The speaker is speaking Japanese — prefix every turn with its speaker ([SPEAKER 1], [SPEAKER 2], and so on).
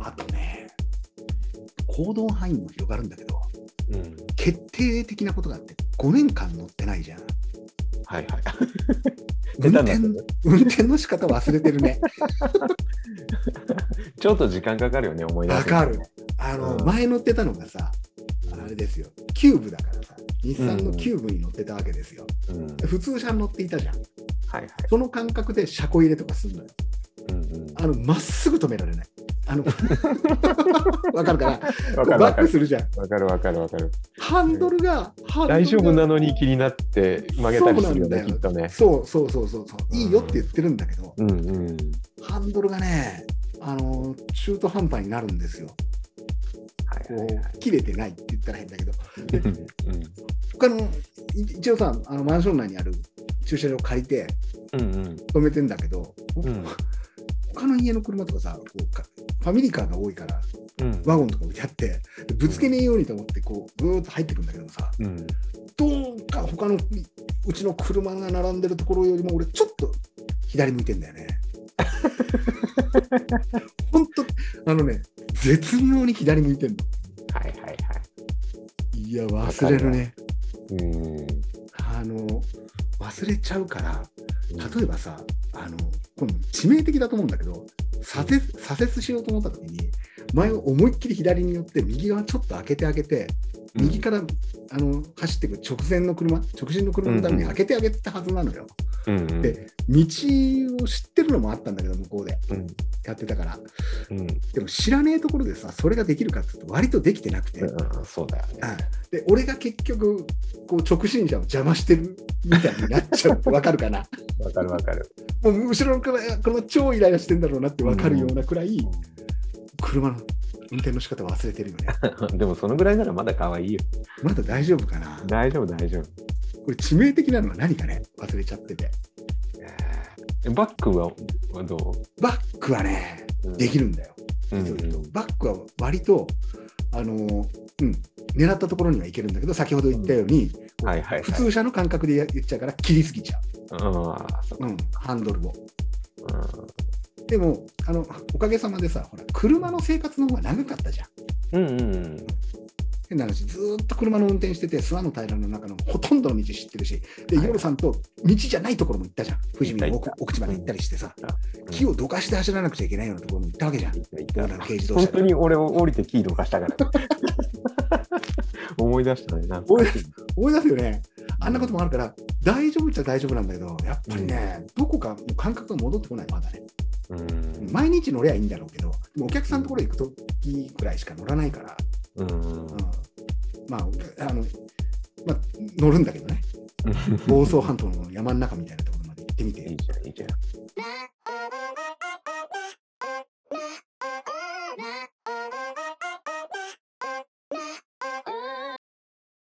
[SPEAKER 1] あとね、行動範囲も広がるんだけど、
[SPEAKER 2] うん。
[SPEAKER 1] 決定的なことがあって、5年間乗ってないじゃん。
[SPEAKER 2] はいはい。
[SPEAKER 1] 運転運転の仕方忘れてるね。
[SPEAKER 2] ちょっと時間かかるよね、思い出すの
[SPEAKER 1] わかる。あの、
[SPEAKER 2] うん
[SPEAKER 1] 前乗ってたのがさ、あれですよ、キューブだからさ、日産のキューブに乗ってたわけですよ。
[SPEAKER 2] うん。はい
[SPEAKER 1] 普通車に乗っていたじゃん。
[SPEAKER 2] はい。
[SPEAKER 1] その感覚で車庫入れとかすんのよ。
[SPEAKER 2] うんうん。
[SPEAKER 1] あの、まっすぐ止められない。あの、わかるかな？
[SPEAKER 2] かるわかる。
[SPEAKER 1] クするじゃん。
[SPEAKER 2] わかるわかるわかる。
[SPEAKER 1] ハンドルが、
[SPEAKER 2] 大丈夫なのに気になって曲げたりするよね、きっとね。
[SPEAKER 1] そうそうそうそうそう。いいよって言ってるんだけど、
[SPEAKER 2] うんうん。
[SPEAKER 1] ハンドルがね、あの、中途半端になるんですよ。こう、切れてないって言ったら変だけど、
[SPEAKER 2] うんうん
[SPEAKER 1] 他の、い一応さ、あのマンション内にある駐車場借りて
[SPEAKER 2] うんうん
[SPEAKER 1] 止めてんだけど、
[SPEAKER 2] うん
[SPEAKER 1] 他の家の車とかさ、こうかファミリーカーが多いから、
[SPEAKER 2] うん
[SPEAKER 1] ワゴンとか置いてあって、でぶつけねえようにと思って、こう、ぐーっと入ってくるんだけどさ、
[SPEAKER 2] うん
[SPEAKER 1] どうか他のうちの車が並んでるところよりも、俺、ちょっと左向いてんだよね。本当、あのね、絶妙に左向いてんの。
[SPEAKER 2] はいはいはい。
[SPEAKER 1] いや、忘れるね。
[SPEAKER 2] うん
[SPEAKER 1] あの、忘れちゃうから、例えばさ、あの、この致命的だと思うんだけど、左折左折しようと思った時に、前を思いっきり左に寄って、右側ちょっと開けてあげて、右から、あの走っていく直線の車、直進の車のために開けてあげてたはずなのよ。
[SPEAKER 2] うんうん
[SPEAKER 1] で、道を知ってるのもあったんだけど、向こうで
[SPEAKER 2] うん
[SPEAKER 1] やってたから。
[SPEAKER 2] うん
[SPEAKER 1] でも知らねえところでさ、それができるかっていうと、割とできてなくて。
[SPEAKER 2] うんそうだよね。
[SPEAKER 1] はいで、俺が結局、こう直進車を邪魔してるみたいになっちゃう。わかるかな？
[SPEAKER 2] わかるわかる。
[SPEAKER 1] もう後ろの車、車超イライラしてんだろうなってわかるようなくらい、車の運転の仕方忘れてるよね。
[SPEAKER 2] でもそのぐらいならまだ可愛いよ。
[SPEAKER 1] まだ大丈夫かな？
[SPEAKER 2] 大丈夫大丈夫。
[SPEAKER 1] これ致命的なのは何かね忘れちゃってて。
[SPEAKER 2] えバックははど
[SPEAKER 1] バックはね、
[SPEAKER 2] う
[SPEAKER 1] できるんだよ。
[SPEAKER 2] うん
[SPEAKER 1] バックは割と、あのーうん、狙ったところには行けるんだけど、先ほど言ったように、
[SPEAKER 2] はいはいはい。
[SPEAKER 1] 普通車の感覚でや言っちゃうから切りすぎちゃ
[SPEAKER 2] う
[SPEAKER 1] う。うん、ハンドルを。
[SPEAKER 2] う
[SPEAKER 1] でも、あの、おかげさまでさ、ほら、車の生活の方が長かったじゃん。
[SPEAKER 2] ん。うんうん
[SPEAKER 1] 変な話、ずーっと車の運転してて、諏訪の平の中のほとんどの道知ってるし、で、
[SPEAKER 2] はい
[SPEAKER 1] 夜さんと道じゃないところも行ったじゃん。富士見の奥奥地まで行ったりしてさ、
[SPEAKER 2] うん
[SPEAKER 1] 木をどかして走らなくちゃいけないようなところも行ったわけじゃん。らの軽自動
[SPEAKER 2] 本
[SPEAKER 1] 車で。
[SPEAKER 2] 当に俺を降りてキーどかしたから。思い出したね。
[SPEAKER 1] 思い出すよね。あんなこともあるから、大丈夫っちゃ大丈夫なんだけど、やっぱりね、どこかもう感覚が戻ってこない、まだね。
[SPEAKER 2] うん
[SPEAKER 1] 毎日乗りゃいいんだろうけど、お客さんのところ行くときくらいしか乗らないから、
[SPEAKER 2] うん
[SPEAKER 1] うん、まあ、あの、まあ、乗るんだけどね。房総半島の山の中みたいなところまで行ってみて
[SPEAKER 2] いいじゃんいいじゃん。